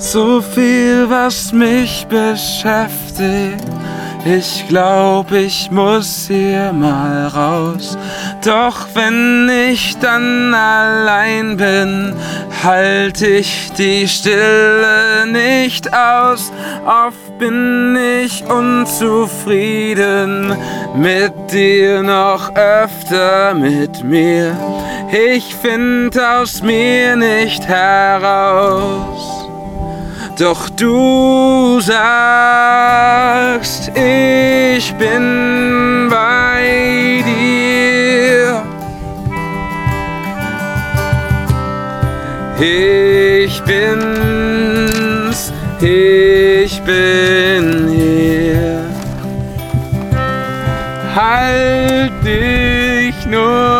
So viel, was mich beschäftigt. Ich glaub, ich muss hier mal raus. Doch wenn ich dann allein bin, halt ich die Stille nicht aus. Oft bin ich unzufrieden, mit dir noch öfter mit mir. Ich find aus mir nicht heraus. Doch du sagst, ich bin bei dir. Ich bin's, ich bin hier. Halt dich nur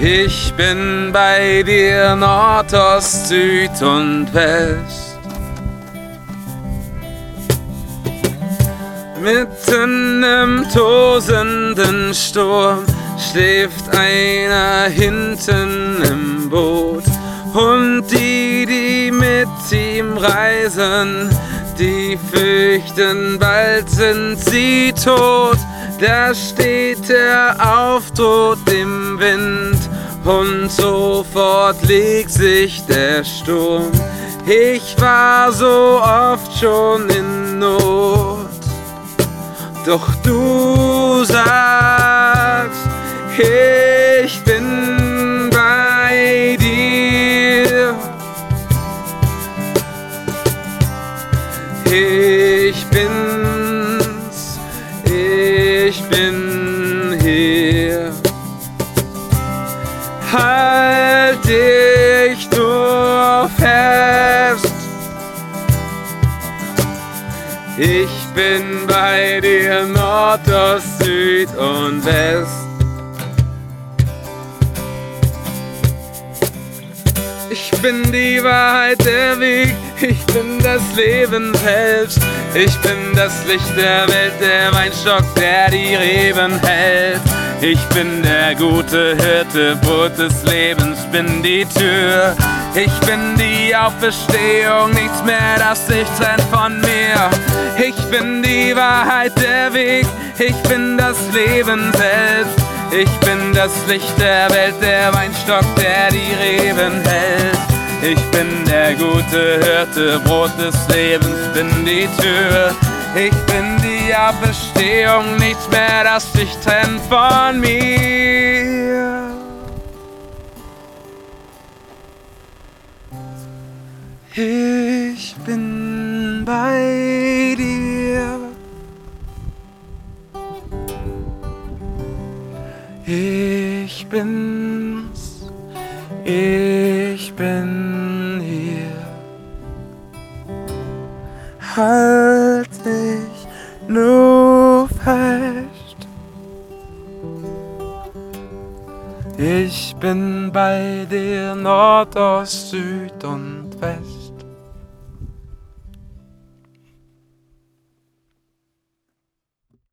Ich bin bei dir Nord, Ost, Süd und West. Mitten im tosenden Sturm schläft einer hinten im Boot. Und die, die mit ihm reisen, die fürchten, bald sind sie tot. Da steht er auf tot im Wind und sofort legt sich der Sturm. Ich war so oft schon in Not, doch du sagst, ich bin bei dir. Ich bin's, Halt dich nur fest. Ich bin bei dir Nord, Ost, Süd und West. Ich bin die Wahrheit, der Weg, ich bin das Leben selbst. Ich bin das Licht der Welt, der Weinstock, der die Reben hält. Ich bin der gute Hirte, Brot des Lebens, bin die Tür. Ich bin die Auferstehung, nichts mehr, das sich trennt von mir. Ich bin die Wahrheit, der Weg, ich bin das Leben selbst. Ich bin das Licht der Welt, der Weinstock, der die Reben hält. Ich bin der gute Hirte, Brot des Lebens, bin die Tür. Ich bin die Auferstehung, nichts mehr, das sich trennt von mir. Ich bin bei Ich bin's, ich bin hier. Halt dich nur fest. Ich bin bei dir Nord, Ost, Süd und West.